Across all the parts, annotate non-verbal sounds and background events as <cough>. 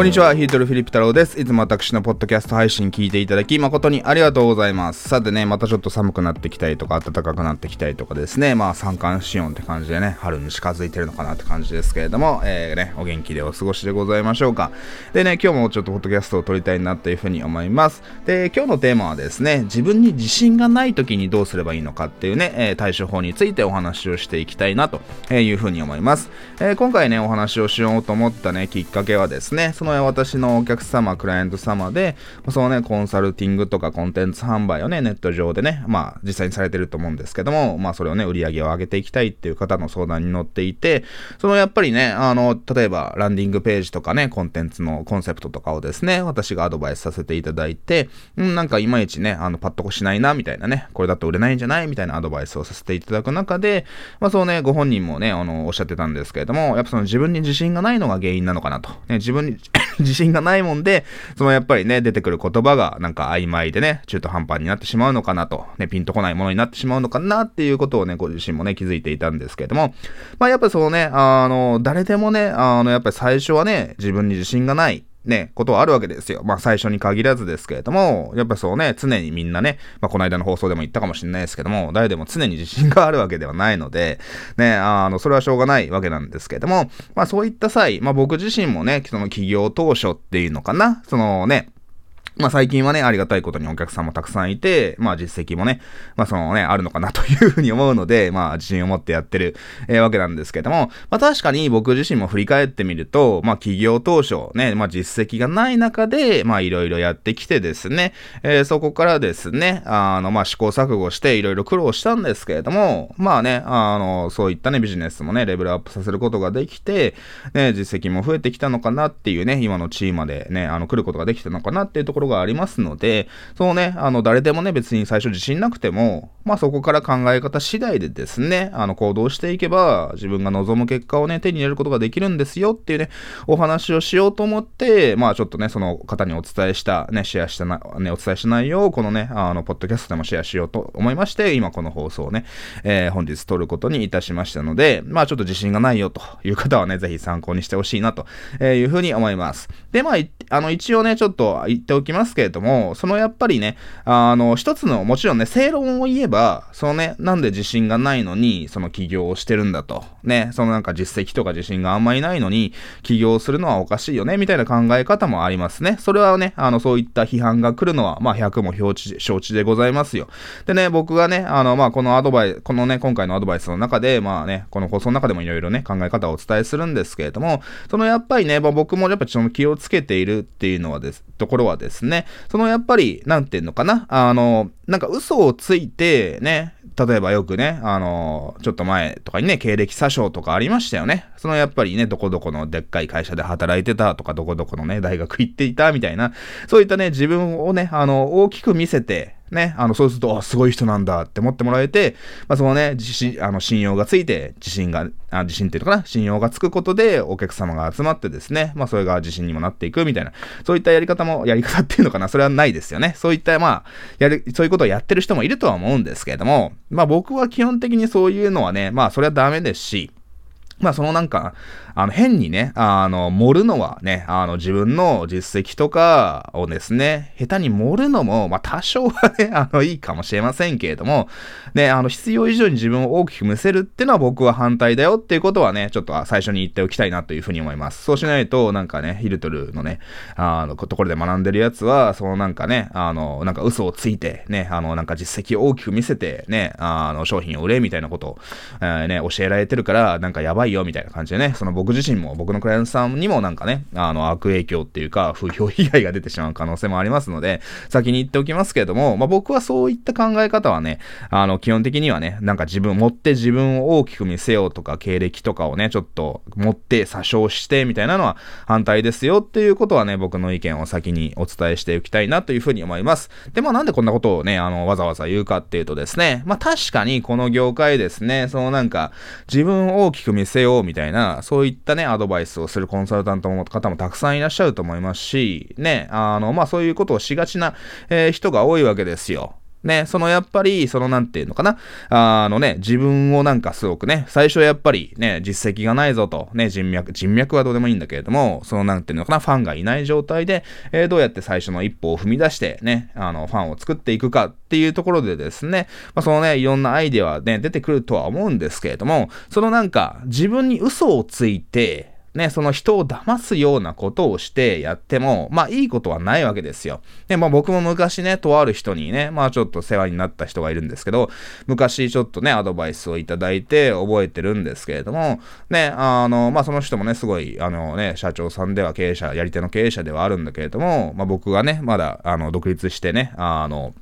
こんにちは、ヒートルフィリップ太郎です。いつも私のポッドキャスト配信聞いていただき誠にありがとうございます。さてね、またちょっと寒くなってきたりとか、暖かくなってきたりとかですね、まあ三寒四温って感じでね、春に近づいてるのかなって感じですけれども、えー、ね、お元気でお過ごしでございましょうか。でね、今日もちょっとポッドキャストを撮りたいなというふうに思います。で、今日のテーマはですね、自分に自信がない時にどうすればいいのかっていうね、え、対処法についてお話をしていきたいなというふうに思います。えー、今回ね、お話をしようと思ったね、きっかけはですね、そのの私のお客様、クライアント様で、そのね、コンサルティングとかコンテンツ販売をね、ネット上でね、まあ、実際にされてると思うんですけども、まあ、それをね、売り上げを上げていきたいっていう方の相談に乗っていて、そのやっぱりね、あの、例えば、ランディングページとかね、コンテンツのコンセプトとかをですね、私がアドバイスさせていただいて、うん、なんかいまいちね、あの、パッとこしないな、みたいなね、これだと売れないんじゃないみたいなアドバイスをさせていただく中で、まあ、そうね、ご本人もね、あの、おっしゃってたんですけれども、やっぱその自分に自信がないのが原因なのかなと。ね、自分に <laughs> 自信がないもんで、そのやっぱりね、出てくる言葉がなんか曖昧でね、中途半端になってしまうのかなと、ね、ピンとこないものになってしまうのかなっていうことをね、ご自身もね、気づいていたんですけれども、まあやっぱそのね、あの、誰でもね、あの、やっぱり最初はね、自分に自信がない、ね、ことはあるわけですよ。まあ最初に限らずですけれども、やっぱそうね、常にみんなね、まあこの間の放送でも言ったかもしれないですけども、誰でも常に自信があるわけではないので、ね、あの、それはしょうがないわけなんですけれども、まあそういった際、まあ僕自身もね、その企業当初っていうのかな、そのね、まあ最近はね、ありがたいことにお客さんもたくさんいて、まあ実績もね、まあそのね、あるのかなというふうに思うので、まあ自信を持ってやってる、えー、わけなんですけども、まあ確かに僕自身も振り返ってみると、まあ企業当初ね、まあ実績がない中で、まあいろいろやってきてですね、えー、そこからですね、あの、まあ試行錯誤していろいろ苦労したんですけれども、まあね、あの、そういったね、ビジネスもね、レベルアップさせることができて、ね、実績も増えてきたのかなっていうね、今のチームまでね、あの、来ることができたのかなっていうところがありますので、そうね、あの、誰でもね、別に最初自信なくても、まあそこから考え方次第でですね、あの、行動していけば、自分が望む結果をね、手に入れることができるんですよっていうね、お話をしようと思って、まあちょっとね、その方にお伝えした、ね、シェアしたな、ね、お伝えした内容を、このね、あの、ポッドキャストでもシェアしようと思いまして、今この放送をね、えー、本日撮ることにいたしましたので、まあちょっと自信がないよという方はね、ぜひ参考にしてほしいなというふうに思います。で、まあ、あの、一応ね、ちょっと言っておきますけれども、そのやっぱりね、あの、一つの、もちろんね、正論を言えば、がそのね、なんで自信がないのに、その起業をしてるんだと。ね、そのなんか実績とか自信があんまりないのに、起業するのはおかしいよね、みたいな考え方もありますね。それはね、あの、そういった批判が来るのは、まあ、100も承知承知でございますよ。でね、僕がね、あの、まあ、このアドバイス、このね、今回のアドバイスの中で、まあね、この放送の中でもいろいろね、考え方をお伝えするんですけれども、そのやっぱりね、まあ、僕もやっぱちょっと気をつけているっていうのはです、ところはですね、そのやっぱり、なんていうのかな、あの、なんか嘘をついて、ね、例えばよくね、あの、ちょっと前とかにね、経歴詐称とかありましたよね。そのやっぱりね、どこどこのでっかい会社で働いてたとか、どこどこのね、大学行っていたみたいな、そういったね、自分をね、あの、大きく見せて、ね、あの、そうすると、あ、すごい人なんだって思ってもらえて、まあ、そのね、自信、あの、信用がついて、自信が、あ自信っていうのかな、信用がつくことで、お客様が集まってですね、まあ、それが自信にもなっていくみたいな、そういったやり方も、やり方っていうのかな、それはないですよね。そういった、まあ、やる、そういうことをやってる人もいるとは思うんですけれども、まあ、僕は基本的にそういうのはね、まあ、それはダメですし、まあそのなんか、あの変にね、あの、盛るのはね、あの自分の実績とかをですね、下手に盛るのも、まあ多少はね、<laughs> あのいいかもしれませんけれども、ね、あの必要以上に自分を大きく見せるっていうのは僕は反対だよっていうことはね、ちょっと最初に言っておきたいなというふうに思います。そうしないと、なんかね、ヒルトルのね、あの、ところで学んでるやつは、そのなんかね、あの、なんか嘘をついて、ね、あの、なんか実績を大きく見せて、ね、あの、商品を売れみたいなことを、えー、ね、教えられてるから、なんかやばいいよみたいな感じでね、その僕自身も僕のクライアントさんにもなんかね、あの悪影響っていうか、風評被害が出てしまう可能性もありますので、先に言っておきますけれども、まあ僕はそういった考え方はね、あの基本的にはね、なんか自分、持って自分を大きく見せようとか、経歴とかをね、ちょっと持って詐称してみたいなのは反対ですよっていうことはね、僕の意見を先にお伝えしておきたいなというふうに思います。で、まあなんでこんなことをね、あの、わざわざ言うかっていうとですね、まあ確かにこの業界ですね、そのなんか、自分を大きく見せようみたいな、そういったね、アドバイスをするコンサルタントの方もたくさんいらっしゃると思いますし、ね、あの、まあそういうことをしがちな、えー、人が多いわけですよ。ね、そのやっぱり、そのなんていうのかな、あのね、自分をなんかすごくね、最初やっぱりね、実績がないぞと、ね、人脈、人脈はどうでもいいんだけれども、そのなんていうのかな、ファンがいない状態で、えー、どうやって最初の一歩を踏み出して、ね、あの、ファンを作っていくかっていうところでですね、まあ、そのね、いろんなアイデアはね、出てくるとは思うんですけれども、そのなんか、自分に嘘をついて、ね、その人を騙すようなことをしてやっても、まあいいことはないわけですよ。で、まあ僕も昔ね、とある人にね、まあちょっと世話になった人がいるんですけど、昔ちょっとね、アドバイスをいただいて覚えてるんですけれども、ね、あの、まあその人もね、すごい、あのね、社長さんでは経営者、やり手の経営者ではあるんだけれども、まあ僕がね、まだ、あの、独立してね、あの、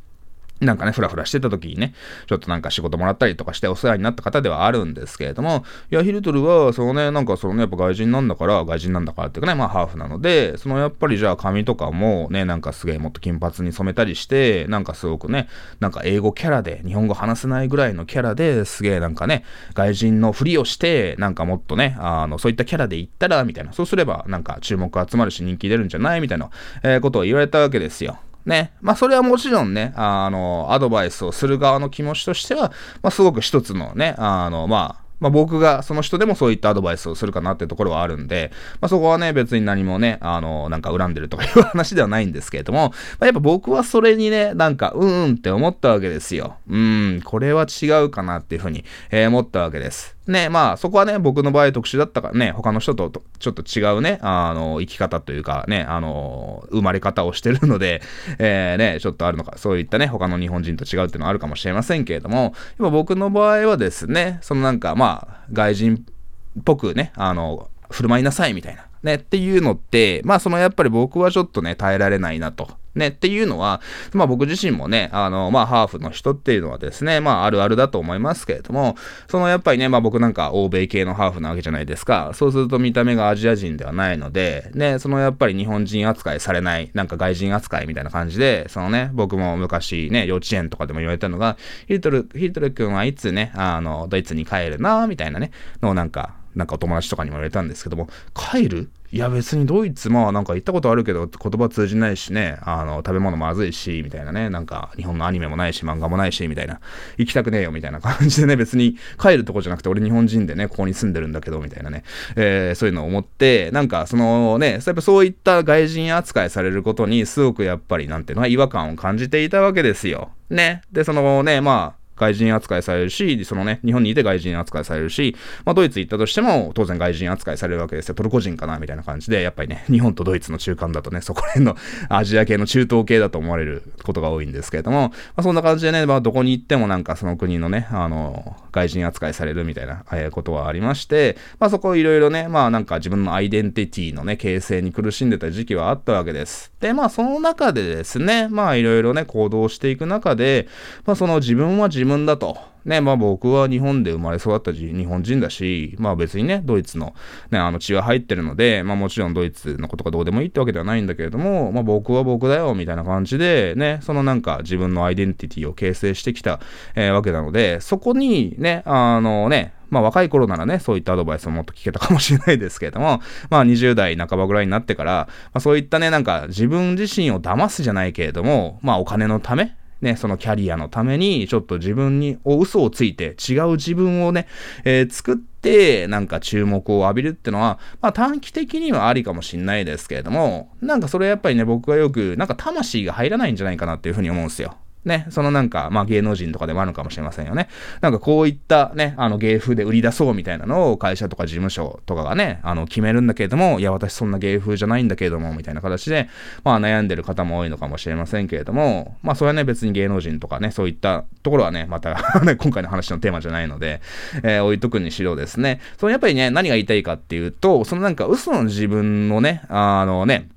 なんかね、ふらふらしてた時にね、ちょっとなんか仕事もらったりとかしてお世話になった方ではあるんですけれども、いや、ヒルトルは、そのね、なんかそのね、やっぱ外人なんだから、外人なんだからっていうかね、まあハーフなので、そのやっぱりじゃあ髪とかもね、なんかすげえもっと金髪に染めたりして、なんかすごくね、なんか英語キャラで、日本語話せないぐらいのキャラですげえなんかね、外人のふりをして、なんかもっとね、あの、そういったキャラで行ったら、みたいな、そうすればなんか注目集まるし人気出るんじゃない？みたいな、えー、ことを言われたわけですよ。ね。まあ、それはもちろんね、あの、アドバイスをする側の気持ちとしては、まあ、すごく一つのね、あの、まあ、まあ、僕がその人でもそういったアドバイスをするかなってところはあるんで、まあ、そこはね、別に何もね、あの、なんか恨んでるとかいう話ではないんですけれども、まあ、やっぱ僕はそれにね、なんか、うんうんって思ったわけですよ。うん、これは違うかなっていうふうに、えー、思ったわけです。ね、まあそこはね、僕の場合特殊だったからね、他の人とちょっと違うね、あの、生き方というかね、あの、生まれ方をしてるので、<laughs> えー、ね、ちょっとあるのか、そういったね、他の日本人と違うっていうのはあるかもしれませんけれども、今僕の場合はですね、そのなんかまあ、外人っぽくね、あの、振る舞いなさいみたいな。ね、っていうのって、まあそのやっぱり僕はちょっとね、耐えられないなと。ね、っていうのは、まあ僕自身もね、あの、まあハーフの人っていうのはですね、まああるあるだと思いますけれども、そのやっぱりね、まあ僕なんか欧米系のハーフなわけじゃないですか。そうすると見た目がアジア人ではないので、ね、そのやっぱり日本人扱いされない、なんか外人扱いみたいな感じで、そのね、僕も昔ね、幼稚園とかでも言われたのが、ヒルトル、ヒルトル君はいつね、あの、ドイツに帰るな、みたいなね、のなんか、なんかお友達とかにも言われたんですけども、帰るいや別にドイツ、まあなんか行ったことあるけど言葉通じないしね、あの、食べ物まずいし、みたいなね、なんか日本のアニメもないし、漫画もないし、みたいな、行きたくねえよ、みたいな感じでね、別に帰るとこじゃなくて俺日本人でね、ここに住んでるんだけど、みたいなね、えー、そういうのを思って、なんかそのね、やっぱそういった外人扱いされることにすごくやっぱりなんていうのは違和感を感じていたわけですよ。ね。で、そのね、まあ、外人扱いされるし、そのね、日本にいて外人扱いされるし、まあ、ドイツ行ったとしても、当然外人扱いされるわけですよ。トルコ人かなみたいな感じで、やっぱりね、日本とドイツの中間だとね、そこら辺の <laughs> アジア系の中東系だと思われることが多いんですけれども、まあ、そんな感じでね、まあ、どこに行ってもなんかその国のね、あの、外人扱いされるみたいな、えー、ことはありまして、まあ、そこいろいろね、まあ、なんか自分のアイデンティティのね、形成に苦しんでた時期はあったわけです。で、まあ、その中でですね、まあ、いろいろね、行動していく中で、まあ、その自分は自分分だと。ね、まあ僕は日本で生まれ育った日本人だし、まあ別にね、ドイツのね、あの血は入ってるので、まあもちろんドイツのことがどうでもいいってわけではないんだけれども、まあ僕は僕だよ、みたいな感じで、ね、そのなんか自分のアイデンティティを形成してきた、えー、わけなので、そこにね、あのね、まあ若い頃ならね、そういったアドバイスをもっと聞けたかもしれないですけれども、まあ20代半ばぐらいになってから、まあそういったね、なんか自分自身を騙すじゃないけれども、まあお金のため、ね、そのキャリアのために、ちょっと自分に、お嘘をついて、違う自分をね、えー、作って、なんか注目を浴びるってのは、まあ短期的にはありかもしんないですけれども、なんかそれやっぱりね、僕はよく、なんか魂が入らないんじゃないかなっていうふうに思うんですよ。ね、そのなんか、まあ芸能人とかでもあるのかもしれませんよね。なんかこういったね、あの芸風で売り出そうみたいなのを会社とか事務所とかがね、あの決めるんだけれども、いや私そんな芸風じゃないんだけれども、みたいな形で、まあ悩んでる方も多いのかもしれませんけれども、まあそれはね別に芸能人とかね、そういったところはね、また <laughs> 今回の話のテーマじゃないので、えー、置いとくにしろですね、そのやっぱりね、何が言いたいかっていうと、そのなんか嘘の自分のね、あのね、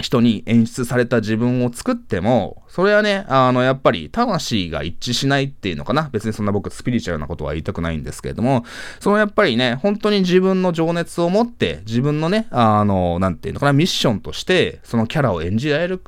人に演出された自分を作っても、それはね、あの、やっぱり魂が一致しないっていうのかな。別にそんな僕スピリチュアルなことは言いたくないんですけれども、そのやっぱりね、本当に自分の情熱を持って、自分のね、あの、なんていうのかな、ミッションとして、そのキャラを演じられる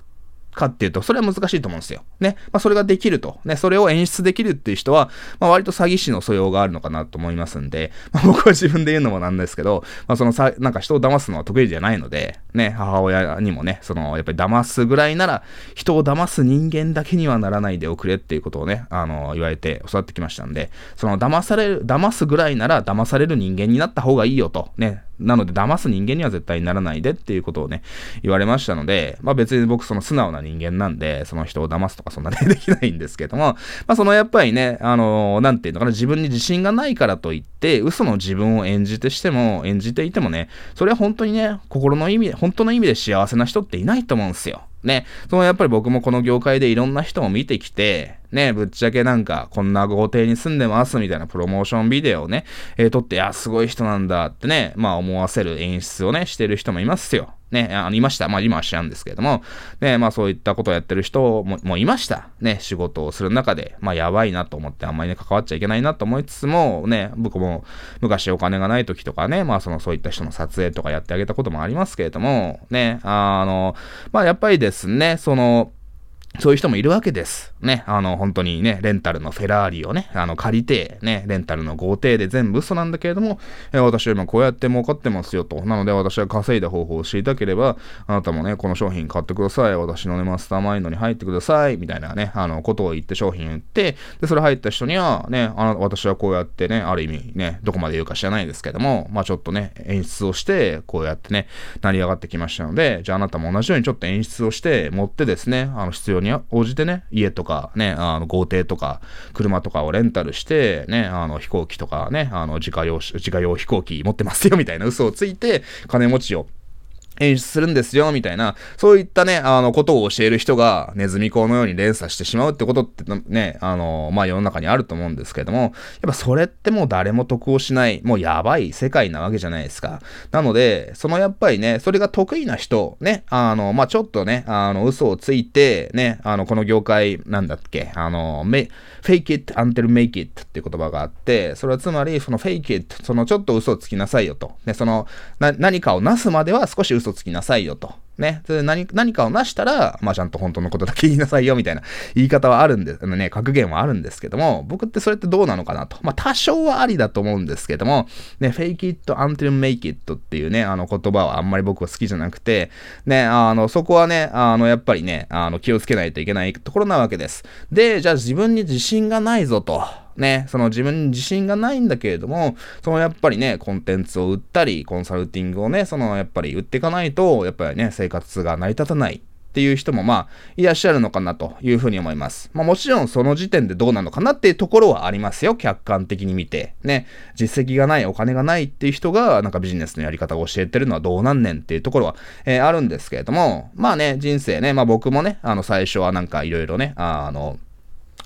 かっていうと、それは難しいと思うんですよ。ね。まあ、それができると。ね、それを演出できるっていう人は、まあ、割と詐欺師の素養があるのかなと思いますんで、<laughs> まあ、僕は自分で言うのもなんですけど、まあ、そのさ、なんか人を騙すのは得意じゃないので、ね、母親にもね、その、やっぱり騙すぐらいなら、人を騙す人間だけにはならないでおくれっていうことをね、あの、言われて教わってきましたんで、その、騙される、騙すぐらいなら騙される人間になった方がいいよと、ね、なので騙す人間には絶対にならないでっていうことをね、言われましたので、まあ別に僕その素直な人間なんで、その人を騙すとかそんなね、できないんですけども、まあそのやっぱりね、あのー、なんていうのかな、自分に自信がないからといって、嘘の自分を演じてしても、演じていてもね、それは本当にね、心の意味、本当の意味で幸せな人っていないと思うんですよ。ね、そのやっぱり僕もこの業界でいろんな人を見てきて、ね、ぶっちゃけなんか、こんな豪邸に住んでますみたいなプロモーションビデオをね、えー、撮って、あ、すごい人なんだってね、まあ思わせる演出をね、してる人もいますよ。ね、あの、いました。まあ今は知らんですけれども、ね、まあそういったことをやってる人ももいました。ね、仕事をする中で、まあやばいなと思ってあんまりね、関わっちゃいけないなと思いつつも、ね、僕も昔お金がない時とかね、まあそのそういった人の撮影とかやってあげたこともありますけれども、ね、あの、まあやっぱりですね、その、そういう人もいるわけです。ね、あの、本当にね、レンタルのフェラーリをね、あの、借りて、ね、レンタルの豪邸で全部嘘なんだけれども、え私は今こうやって儲かってますよと。なので私は稼いだ方法を知りたければ、あなたもね、この商品買ってください。私のね、マスターマインドに入ってください。みたいなね、あの、ことを言って商品売って、で、それ入った人には、ね、あの、私はこうやってね、ある意味ね、どこまで言うか知らないですけども、まあちょっとね、演出をして、こうやってね、成り上がってきましたので、じゃああなたも同じようにちょっと演出をして、持ってですね、あの、必要に応じてね、家とかね、あの豪邸とか車とかをレンタルして、ね、あの飛行機とかね、あの自家用、自家用飛行機持ってますよみたいな嘘をついて、金持ちを演出するんですよ、みたいな、そういったね、あの、ことを教える人が、ネズミ講のように連鎖してしまうってことってね、あの、まあ、世の中にあると思うんですけども、やっぱそれってもう誰も得をしない、もうやばい世界なわけじゃないですか。なので、そのやっぱりね、それが得意な人、ね、あの、まあ、ちょっとね、あの、嘘をついて、ね、あの、この業界、なんだっけ、あの、め、fake it until make it っていう言葉があって、それはつまり、その fake it、そのちょっと嘘をつきなさいよと。ね、その、な、何かをなすまでは少し嘘嘘つきなさいよと。ね。それ何、何かをなしたら、まあちゃんと本当のことだけ言いなさいよ、みたいな言い方はあるんです、ね、格言はあるんですけども、僕ってそれってどうなのかなと。まあ多少はありだと思うんですけども、ね、fake it until make it っていうね、あの言葉はあんまり僕は好きじゃなくて、ね、あの、そこはね、あの、やっぱりね、あの、気をつけないといけないところなわけです。で、じゃあ自分に自信がないぞと。ね、その自分に自信がないんだけれども、そのやっぱりね、コンテンツを売ったり、コンサルティングをね、そのやっぱり売っていかないと、やっぱりね、生活が成り立たない。っていう人もまあいらっしゃるのかなというふうに思います。まあもちろんその時点でどうなのかなっていうところはありますよ。客観的に見て。ね。実績がない、お金がないっていう人がなんかビジネスのやり方を教えてるのはどうなんねんっていうところは、えー、あるんですけれども、まあね、人生ね、まあ僕もね、あの最初はなんかいろいろね、あの、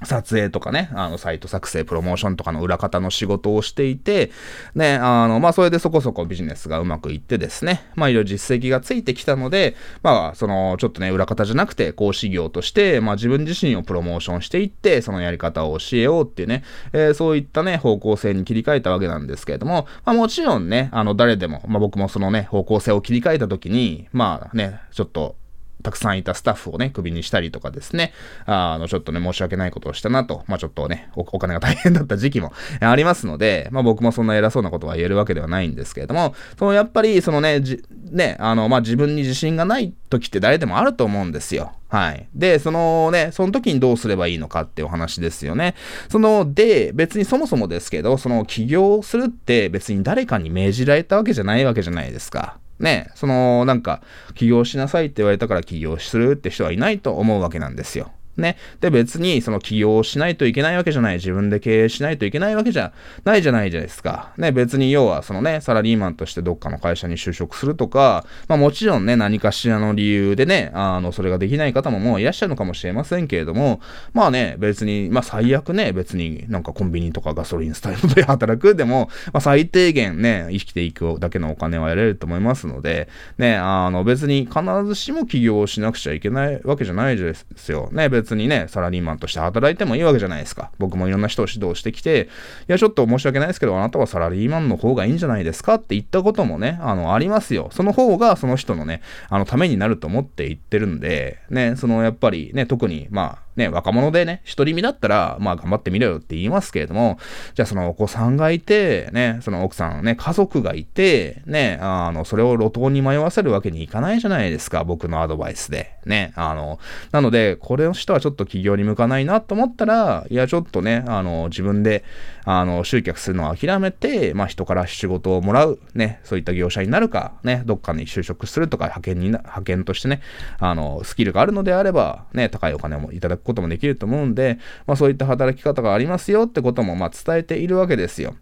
撮影とかね、あの、サイト作成、プロモーションとかの裏方の仕事をしていて、ね、あの、まあ、それでそこそこビジネスがうまくいってですね、まあ、いろいろ実績がついてきたので、まあ、その、ちょっとね、裏方じゃなくて、講師業として、まあ、自分自身をプロモーションしていって、そのやり方を教えようっていうね、えー、そういったね、方向性に切り替えたわけなんですけれども、まあ、もちろんね、あの、誰でも、まあ、僕もそのね、方向性を切り替えた時に、まあね、ちょっと、たくさんいたスタッフをね、クビにしたりとかですね、あの、ちょっとね、申し訳ないことをしたなと、まあちょっとねお、お金が大変だった時期も <laughs> ありますので、まあ僕もそんな偉そうなことは言えるわけではないんですけれども、そのやっぱり、そのね、じね、あの、まあ自分に自信がない時って誰でもあると思うんですよ。はい。で、そのね、その時にどうすればいいのかってお話ですよね。その、で、別にそもそもですけど、その起業するって別に誰かに命じられたわけじゃないわけじゃないですか。ね、その、なんか、起業しなさいって言われたから起業するって人はいないと思うわけなんですよ。ね。で、別に、その起業しないといけないわけじゃない。自分で経営しないといけないわけじゃないじゃないじゃないですか。ね。別に、要は、そのね、サラリーマンとしてどっかの会社に就職するとか、まあもちろんね、何かしらの理由でね、あの、それができない方ももういらっしゃるのかもしれませんけれども、まあね、別に、まあ最悪ね、別になんかコンビニとかガソリンスタイルで働くでも、まあ最低限ね、生きていくだけのお金は得られると思いますので、ね、あの、別に必ずしも起業しなくちゃいけないわけじゃないですよ。ね、別別にね、サラリーマンとして働いてもいいわけじゃないですか。僕もいろんな人を指導してきて、いや、ちょっと申し訳ないですけど、あなたはサラリーマンの方がいいんじゃないですかって言ったこともね、あの、ありますよ。その方がその人のね、あの、ためになると思って言ってるんで、ね、そのやっぱりね、特に、まあ、ね、若者でね、独り身だったら、まあ頑張ってみろよって言いますけれども、じゃあそのお子さんがいて、ね、その奥さんね、家族がいて、ね、あの、それを路頭に迷わせるわけにいかないじゃないですか、僕のアドバイスで。ね、あの、なので、これの人はちょっと企業に向かないなと思ったら、いや、ちょっとね、あの、自分で、あの、集客するのを諦めて、まあ人から仕事をもらう、ね、そういった業者になるか、ね、どっかに就職するとか、派遣に派遣としてね、あの、スキルがあるのであれば、ね、高いお金をいただくこともできると思うんで、まあそういった働き方がありますよってことも、まあ伝えているわけですよ。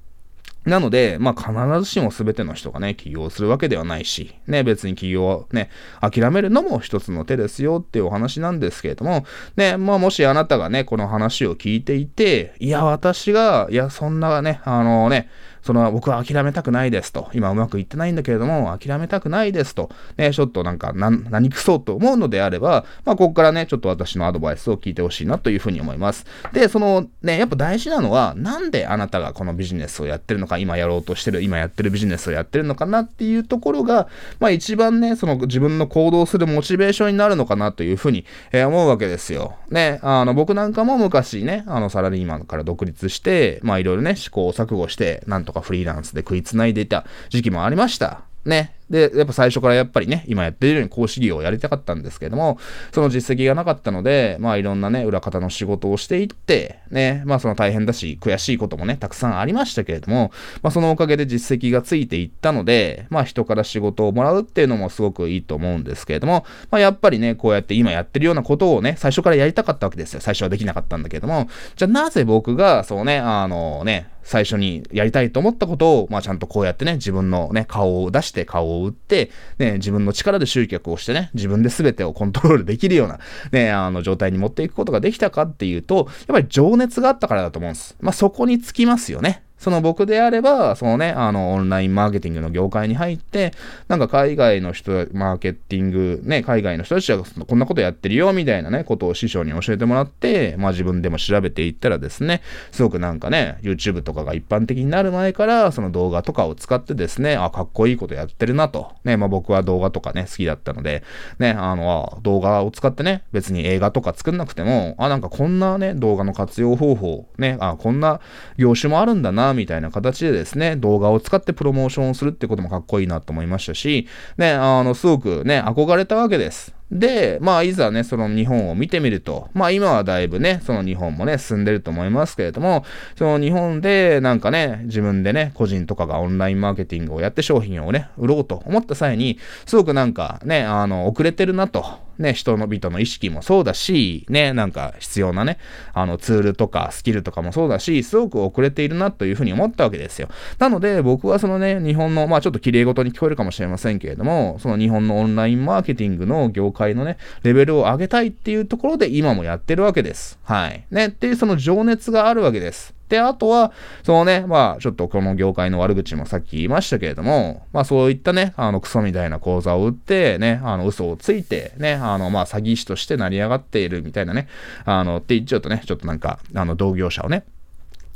なので、まあ、必ずしも全ての人がね、起業するわけではないし、ね、別に起業をね、諦めるのも一つの手ですよっていうお話なんですけれども、ね、まあ、もしあなたがね、この話を聞いていて、いや、私が、いや、そんなね、あのね、その僕は諦めたくないですと。今うまくいってないんだけれども、諦めたくないですと。ね、ちょっとなんかな何くそうと思うのであれば、まあ、ここからね、ちょっと私のアドバイスを聞いてほしいなというふうに思います。で、そのね、やっぱ大事なのは、なんであなたがこのビジネスをやってるのか、今やろうとしてる、今やってるビジネスをやってるのかなっていうところが、まあ一番ね、その自分の行動するモチベーションになるのかなというふうに、えー、思うわけですよ。ね、あの、僕なんかも昔ね、あの、サラリーマンから独立して、まあいろいろね、試行錯誤して、なんととかフリーランスで食いつないでいた時期もありました。ね。で、やっぱ最初からやっぱりね、今やってるように講師業をやりたかったんですけども、その実績がなかったので、まあいろんなね、裏方の仕事をしていって、ね、まあその大変だし、悔しいこともね、たくさんありましたけれども、まあそのおかげで実績がついていったので、まあ人から仕事をもらうっていうのもすごくいいと思うんですけれども、まあやっぱりね、こうやって今やってるようなことをね、最初からやりたかったわけですよ。最初はできなかったんだけども、じゃあなぜ僕が、そうね、あのね、最初にやりたいと思ったことを、まあちゃんとこうやってね、自分のね、顔を出して顔を売って、ね、自分の力で集客をしてね、自分で全てをコントロールできるような、ね、あの状態に持っていくことができたかっていうと、やっぱり情熱があったからだと思うんです。まあそこにつきますよね。その僕であれば、そのね、あの、オンラインマーケティングの業界に入って、なんか海外の人、マーケティング、ね、海外の人たちはこんなことやってるよ、みたいなね、ことを師匠に教えてもらって、まあ自分でも調べていったらですね、すごくなんかね、YouTube とかが一般的になる前から、その動画とかを使ってですね、あ、かっこいいことやってるなと。ね、まあ僕は動画とかね、好きだったので、ね、あの、動画を使ってね、別に映画とか作んなくても、あ、なんかこんなね、動画の活用方法、ね、あ、こんな業種もあるんだな、みたいな形でですね、動画を使ってプロモーションをするってこともかっこいいなと思いましたし、ね、あの、すごくね、憧れたわけです。で、まあ、いざね、その日本を見てみると、まあ、今はだいぶね、その日本もね、進んでると思いますけれども、その日本で、なんかね、自分でね、個人とかがオンラインマーケティングをやって商品をね、売ろうと思った際に、すごくなんかね、あの、遅れてるなと。ね、人の人の意識もそうだし、ね、なんか必要なね、あのツールとかスキルとかもそうだし、すごく遅れているなというふうに思ったわけですよ。なので、僕はそのね、日本の、まあちょっと綺麗事に聞こえるかもしれませんけれども、その日本のオンラインマーケティングの業界のね、レベルを上げたいっていうところで今もやってるわけです。はい。ね、っていうその情熱があるわけです。で、あとは、そのね、まあ、ちょっとこの業界の悪口もさっき言いましたけれども、まあそういったね、あの、クソみたいな講座を売って、ね、あの、嘘をついて、ね、あの、まあ詐欺師として成り上がっているみたいなね、あの、って言っちゃうとね、ちょっとなんか、あの、同業者をね、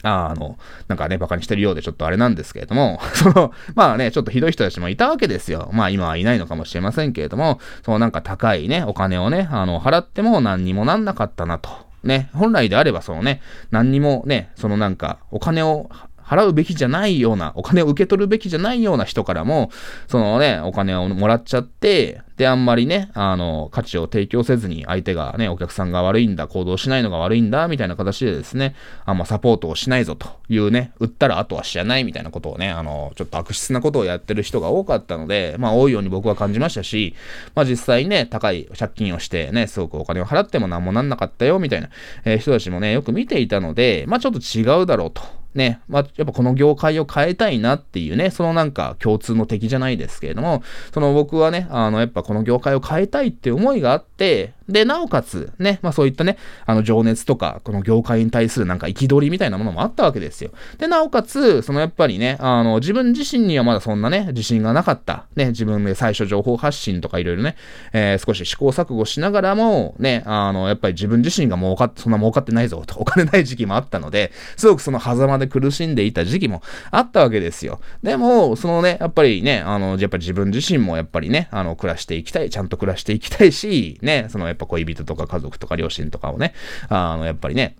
あの、なんかね、馬鹿にしてるようでちょっとあれなんですけれども、<laughs> その、まあね、ちょっとひどい人たちもいたわけですよ。まあ今はいないのかもしれませんけれども、そのなんか高いね、お金をね、あの、払っても何にもなんなかったなと。ね、本来であればそのね、何にもね、そのなんか、お金を払うべきじゃないような、お金を受け取るべきじゃないような人からも、そのね、お金をもらっちゃって、で、あんまりね、あの、価値を提供せずに、相手がね、お客さんが悪いんだ、行動しないのが悪いんだ、みたいな形でですね、あんまサポートをしないぞというね、売ったらあとは知らないみたいなことをね、あの、ちょっと悪質なことをやってる人が多かったので、まあ多いように僕は感じましたし、まあ実際ね、高い借金をしてね、すごくお金を払っても何もなんなかったよ、みたいな、えー、人たちもね、よく見ていたので、まあちょっと違うだろうと。ね、まあ、やっぱこの業界を変えたいなっていうね、そのなんか共通の敵じゃないですけれども、その僕はね、あの、やっぱこの業界を変えたいって思いがあって、で、なおかつ、ね、まあそういったね、あの情熱とか、この業界に対するなんか憤りみたいなものもあったわけですよ。で、なおかつ、そのやっぱりね、あの、自分自身にはまだそんなね、自信がなかった。ね、自分で最初情報発信とかいろいろね、えー、少し試行錯誤しながらも、ね、あの、やっぱり自分自身が儲かって、そんな儲かってないぞと、お金ない時期もあったので、すごくその狭間で苦しんでいた時期もあったわけですよ。でも、そのね、やっぱりね、あの、やっぱり自分自身もやっぱりね、あの、暮らしていきたい、ちゃんと暮らしていきたいし、ね、そのっぱ恋人とか家族とか両親とかをね、あの、やっぱりね、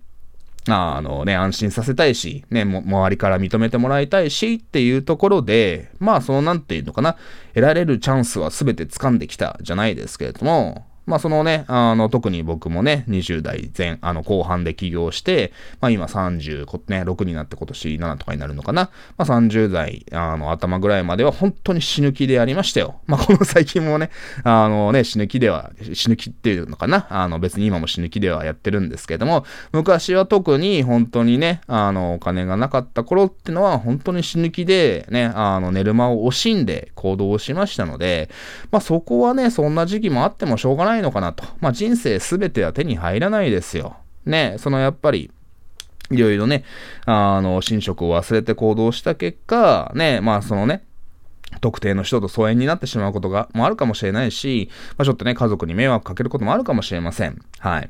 あのね、安心させたいし、ね、周りから認めてもらいたいしっていうところで、まあ、そのなんていうのかな、得られるチャンスは全て掴んできたじゃないですけれども、まあそのね、あの、特に僕もね、20代前、あの、後半で起業して、まあ今30、ね、6になって今年7とかになるのかな。まあ30代、あの、頭ぐらいまでは本当に死ぬ気でやりましたよ。まあこの最近もね、あのね、死ぬ気では、死ぬ気っていうのかな。あの、別に今も死ぬ気ではやってるんですけども、昔は特に本当にね、あの、お金がなかった頃ってのは本当に死ぬ気でね、あの、寝る間を惜しんで行動しましたので、まあそこはね、そんな時期もあってもしょうがないないのかなと。まあ人生すべては手に入らないですよ。ね、そのやっぱり、いろいろね、あの、寝食を忘れて行動した結果、ね、まあそのね、特定の人と疎遠になってしまうことが、もあるかもしれないし、まあ、ちょっとね、家族に迷惑かけることもあるかもしれません。はい。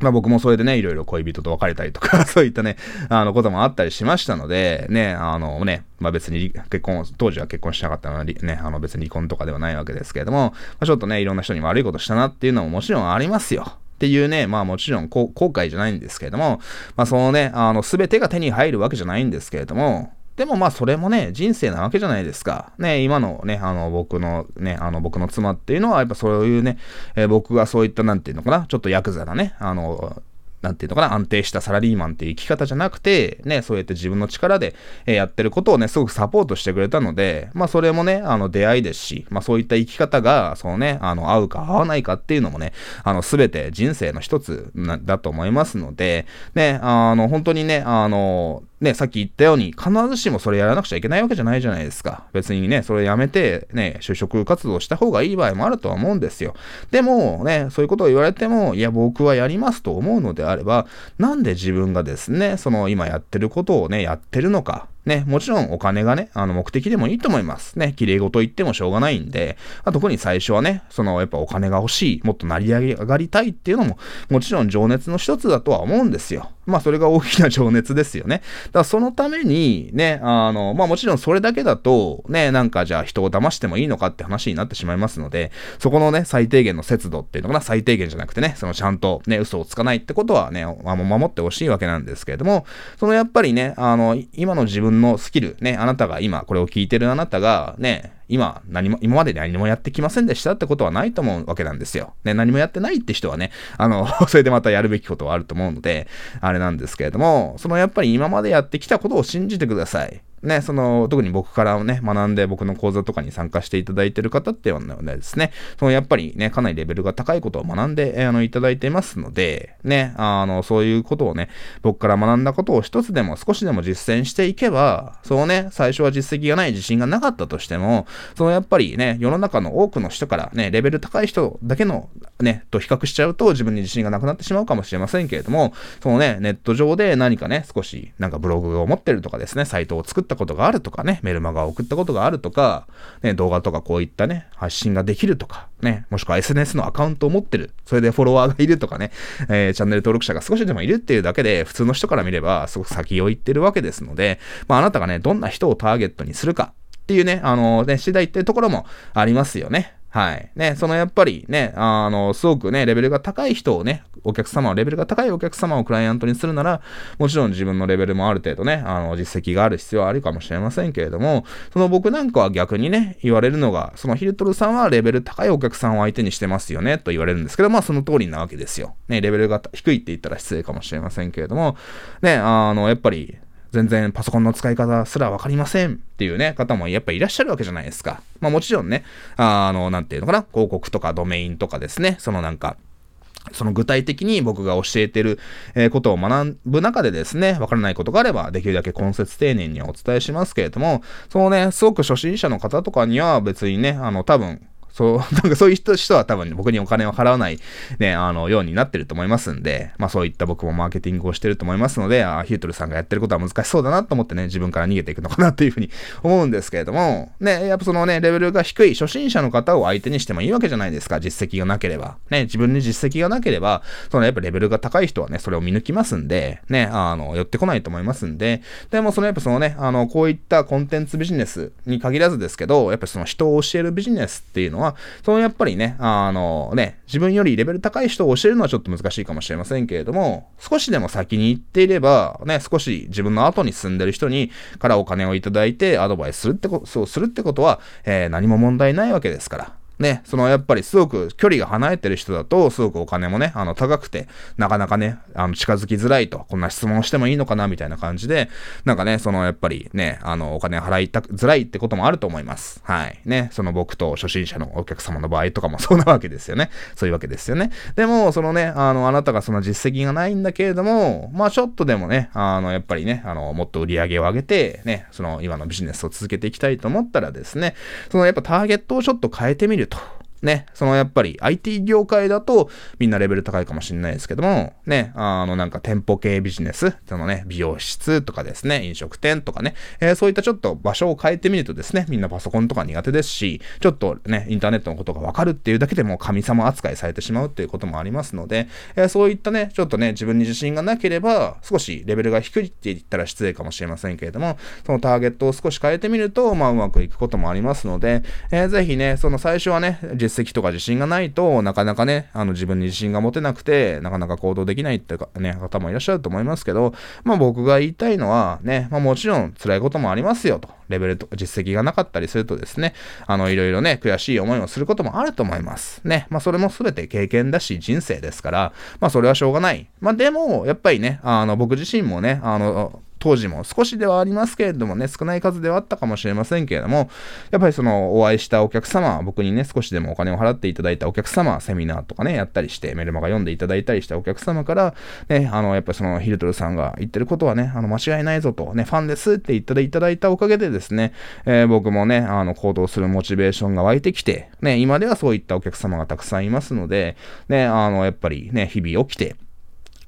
まあ僕もそれでね、いろいろ恋人と別れたりとか <laughs> そういったね、あのこともあったりしましたので、ね、あのね、まあ別に結婚、当時は結婚しなかったのはね、あの別に離婚とかではないわけですけれども、まあ、ちょっとね、いろんな人に悪いことしたなっていうのももちろんありますよ。っていうね、まあもちろん後悔じゃないんですけれども、まあそのね、あの、すべてが手に入るわけじゃないんですけれども、でもまあそれもね、人生なわけじゃないですか。ね、今のね、あの僕のね、あの僕の妻っていうのはやっぱそういうね、えー、僕がそういったなんていうのかな、ちょっとヤクザなね、あの、なんていうのかな、安定したサラリーマンっていう生き方じゃなくて、ね、そうやって自分の力で、えやってることをね、すごくサポートしてくれたので、まあそれもね、あの出会いですし、まあそういった生き方が、そのね、あの合うか合わないかっていうのもね、あのすべて人生の一つだと思いますので、ね、あの本当にね、あの、ね、さっき言ったように、必ずしもそれやらなくちゃいけないわけじゃないじゃないですか。別にね、それやめて、ね、就職活動した方がいい場合もあるとは思うんですよ。でも、ね、そういうことを言われても、いや、僕はやりますと思うのであれば、なんで自分がですね、その今やってることをね、やってるのか、ね、もちろんお金がね、あの目的でもいいと思います。ね、綺麗事言ってもしょうがないんで、まあ、特に最初はね、そのやっぱお金が欲しい、もっと成り上がりたいっていうのも、もちろん情熱の一つだとは思うんですよ。まあそれが大きな情熱ですよね。だからそのために、ね、あの、まあもちろんそれだけだと、ね、なんかじゃあ人を騙してもいいのかって話になってしまいますので、そこのね、最低限の節度っていうのかな、最低限じゃなくてね、そのちゃんとね、嘘をつかないってことはね、あの守ってほしいわけなんですけれども、そのやっぱりね、あの、今の自分のスキル、ね、あなたが今これを聞いてるあなたがね、今何も、今まで何もやってきませんでしたってことはないと思うわけなんですよ。ね、何もやってないって人はね、あの、<laughs> それでまたやるべきことはあると思うので、あれなんですけれども、そのやっぱり今までやってきたことを信じてください。ね、その、特に僕からね、学んで僕の講座とかに参加していただいてる方っていうのはですね、そのやっぱりね、かなりレベルが高いことを学んで、あの、いただいてますので、ね、あの、そういうことをね、僕から学んだことを一つでも少しでも実践していけば、そうね、最初は実績がない自信がなかったとしても、そのやっぱりね、世の中の多くの人からね、レベル高い人だけのね、と比較しちゃうと自分に自信がなくなってしまうかもしれませんけれども、そのね、ネット上で何かね、少しなんかブログを持ってるとかですね、サイトを作ったったことがあるとかね、メルマガを送ったことがあるとか、ね、動画とかこういったね、発信ができるとか、ね、もしくは SNS のアカウントを持ってる、それでフォロワーがいるとかね、えー、チャンネル登録者が少しでもいるっていうだけで、普通の人から見ればすごく先を行ってるわけですので、まああなたがね、どんな人をターゲットにするかっていうね、あのね、次第っていうところもありますよね。はい。ね、そのやっぱりね、あの、すごくね、レベルが高い人をね、お客様を、レベルが高いお客様をクライアントにするなら、もちろん自分のレベルもある程度ね、あの、実績がある必要はあるかもしれませんけれども、その僕なんかは逆にね、言われるのが、そのヒルトルさんはレベル高いお客さんを相手にしてますよね、と言われるんですけど、まあその通りなわけですよ。ね、レベルが低いって言ったら失礼かもしれませんけれども、ね、あの、やっぱり、全然パソコンの使い方すらわかりませんっていうね、方もやっぱいらっしゃるわけじゃないですか。まあもちろんね、あの、なんていうのかな、広告とかドメインとかですね、そのなんか、その具体的に僕が教えてる、ことを学ぶ中でですね、わからないことがあれば、できるだけ根節丁寧にお伝えしますけれども、そのね、すごく初心者の方とかには別にね、あの、多分、そう、<laughs> なんかそういう人人は多分、僕にお金を払わない、ね、あの、ようになってると思いますんで、まあそういった僕もマーケティングをしてると思いますので、あヒュートルさんがやってることは難しそうだなと思ってね、自分から逃げていくのかなというふうに思うんですけれども、ね、やっぱそのね、レベルが低い初心者の方を相手にしてもいいわけじゃないですか、実績がなければ。ね、自分に実績がなければ、そのやっぱレベルが高い人はね、それを見抜きますんで、ね、あの、寄ってこないと思いますんで、でもそのやっぱそのね、あの、こういったコンテンツビジネスに限らずですけど、やっぱその人を教えるビジネスっていうのは、そのやっぱりね、あのね、自分よりレベル高い人を教えるのはちょっと難しいかもしれませんけれども、少しでも先に行っていれば、ね、少し自分の後に住んでる人にからお金をいただいてアドバイスするってこと、そうするってことは、えー、何も問題ないわけですから。ね、そのやっぱりすごく距離が離れてる人だと、すごくお金もね、あの高くて、なかなかね、あの近づきづらいと、こんな質問してもいいのかなみたいな感じで、なんかね、そのやっぱりね、あのお金払いたくづらいってこともあると思います。はい。ね、その僕と初心者のお客様の場合とかもそうなわけですよね。そういうわけですよね。でも、そのね、あの、あなたがその実績がないんだけれども、まあちょっとでもね、あの、やっぱりね、あの、もっと売り上げを上げて、ね、その今のビジネスを続けていきたいと思ったらですね、そのやっぱターゲットをちょっと変えてみると。ね、そのやっぱり IT 業界だとみんなレベル高いかもしれないですけども、ね、あのなんか店舗系ビジネス、そのね、美容室とかですね、飲食店とかね、えー、そういったちょっと場所を変えてみるとですね、みんなパソコンとか苦手ですし、ちょっとね、インターネットのことがわかるっていうだけでも神様扱いされてしまうっていうこともありますので、えー、そういったね、ちょっとね、自分に自信がなければ、少しレベルが低いって言ったら失礼かもしれませんけれども、そのターゲットを少し変えてみると、まあうまくいくこともありますので、えー、ぜひね、その最初はね、実績とか自信がないとなかなかね、あの自分に自信が持てなくて、なかなか行動できないってかね、方もいらっしゃると思いますけど、まあ僕が言いたいのはね、まあもちろん辛いこともありますよと。レベルと実績がなかったりするとですね、あのいろいろね、悔しい思いをすることもあると思います。ね。まあそれも全て経験だし人生ですから、まあそれはしょうがない。まあでも、やっぱりね、あの僕自身もね、あの、当時も少しではありますけれどもね、少ない数ではあったかもしれませんけれども、やっぱりそのお会いしたお客様、僕にね、少しでもお金を払っていただいたお客様、セミナーとかね、やったりして、メルマガ読んでいただいたりしたお客様から、ね、あの、やっぱりそのヒルトルさんが言ってることはね、あの、間違いないぞと、ね、ファンですって言っていただいたおかげでですね、えー、僕もね、あの、行動するモチベーションが湧いてきて、ね、今ではそういったお客様がたくさんいますので、ね、あの、やっぱりね、日々起きて、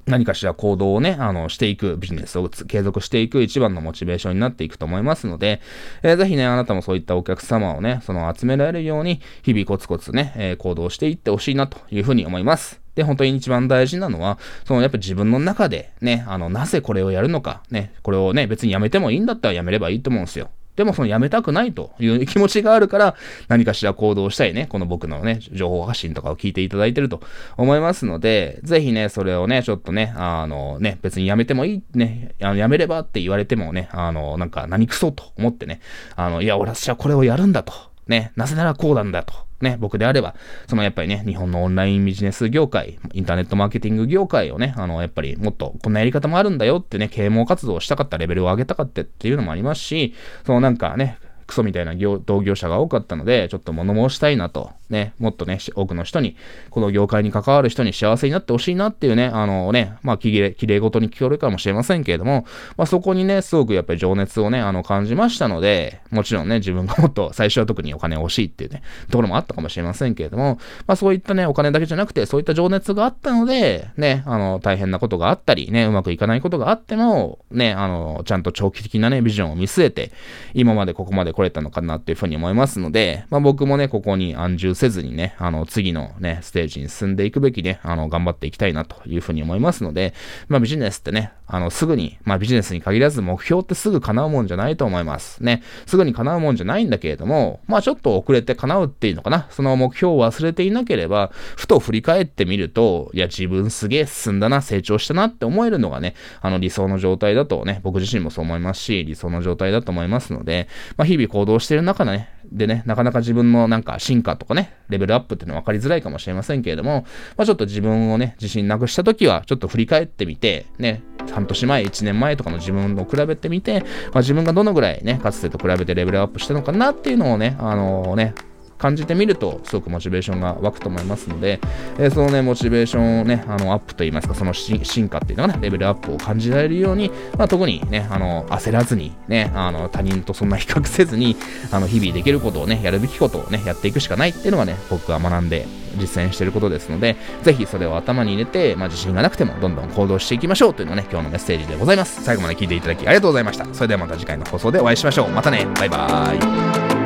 何かしら行動をね、あの、していく、ビジネスを継続していく一番のモチベーションになっていくと思いますので、えー、ぜひね、あなたもそういったお客様をね、その集められるように、日々コツコツね、えー、行動していってほしいなというふうに思います。で、本当に一番大事なのは、そのやっぱ自分の中でね、あの、なぜこれをやるのか、ね、これをね、別にやめてもいいんだったらやめればいいと思うんですよ。でもそのやめたくないという気持ちがあるから、何かしら行動したいね、この僕のね、情報発信とかを聞いていただいてると思いますので、ぜひね、それをね、ちょっとね、あのね、別にやめてもいい、ね、あのやめればって言われてもね、あの、なんか何くそと思ってね、あの、いや、私はこれをやるんだと。ね、なぜならこうなんだと。ね、僕であれば、そのやっぱりね、日本のオンラインビジネス業界、インターネットマーケティング業界をね、あの、やっぱりもっとこんなやり方もあるんだよってね、啓蒙活動をしたかったレベルを上げたかったっていうのもありますし、そのなんかね、クソみたいな業同業者が多かったので、ちょっと物申したいなと、ね、もっとね、多くの人に、この業界に関わる人に幸せになってほしいなっていうね、あのね、まあ、きれい、きれいごとに聞こえるかもしれませんけれども、まあ、そこにね、すごくやっぱり情熱をね、あの、感じましたので、もちろんね、自分がもっと、最初は特にお金欲しいっていうね、ところもあったかもしれませんけれども、まあ、そういったね、お金だけじゃなくて、そういった情熱があったので、ね、あの、大変なことがあったり、ね、うまくいかないことがあっても、ね、あの、ちゃんと長期的なね、ビジョンを見据えて、今までここまで来れたのかなっていうふうに思いますので、まあ僕もね、ここに安住せずにね、あの、次のね、ステージに進んでいくべきね、あの、頑張っていきたいなというふうに思いますので、まあビジネスってね、あの、すぐに、まあビジネスに限らず目標ってすぐ叶うもんじゃないと思います。ね、すぐに叶うもんじゃないんだけれども、まあちょっと遅れて叶うっていうのかな、その目標を忘れていなければ、ふと振り返ってみると、いや、自分すげえ進んだな、成長したなって思えるのがね、あの理想の状態だとね、僕自身もそう思いますし、理想の状態だと思いますので、まあ日々々行動している中でね、でね、なかなか自分のなんか進化とかね、レベルアップっていうのは分かりづらいかもしれませんけれども、まあちょっと自分をね、自信なくした時は、ちょっと振り返ってみて、ね、半年前、1年前とかの自分を比べてみて、まあ自分がどのぐらいね、かつてと比べてレベルアップしたのかなっていうのをね、あのー、ね、感じてみると、すごくモチベーションが湧くと思いますので、えー、そのね、モチベーションをね、あの、アップといいますか、その進化っていうのがね、レベルアップを感じられるように、まあ、特にね、あの、焦らずに、ね、あの、他人とそんな比較せずに、あの、日々できることをね、やるべきことをね、やっていくしかないっていうのがね、僕は学んで実践していることですので、ぜひそれを頭に入れて、まあ、自信がなくてもどんどん行動していきましょうというのがね、今日のメッセージでございます。最後まで聞いていただきありがとうございました。それではまた次回の放送でお会いしましょう。またね。バイバーイ。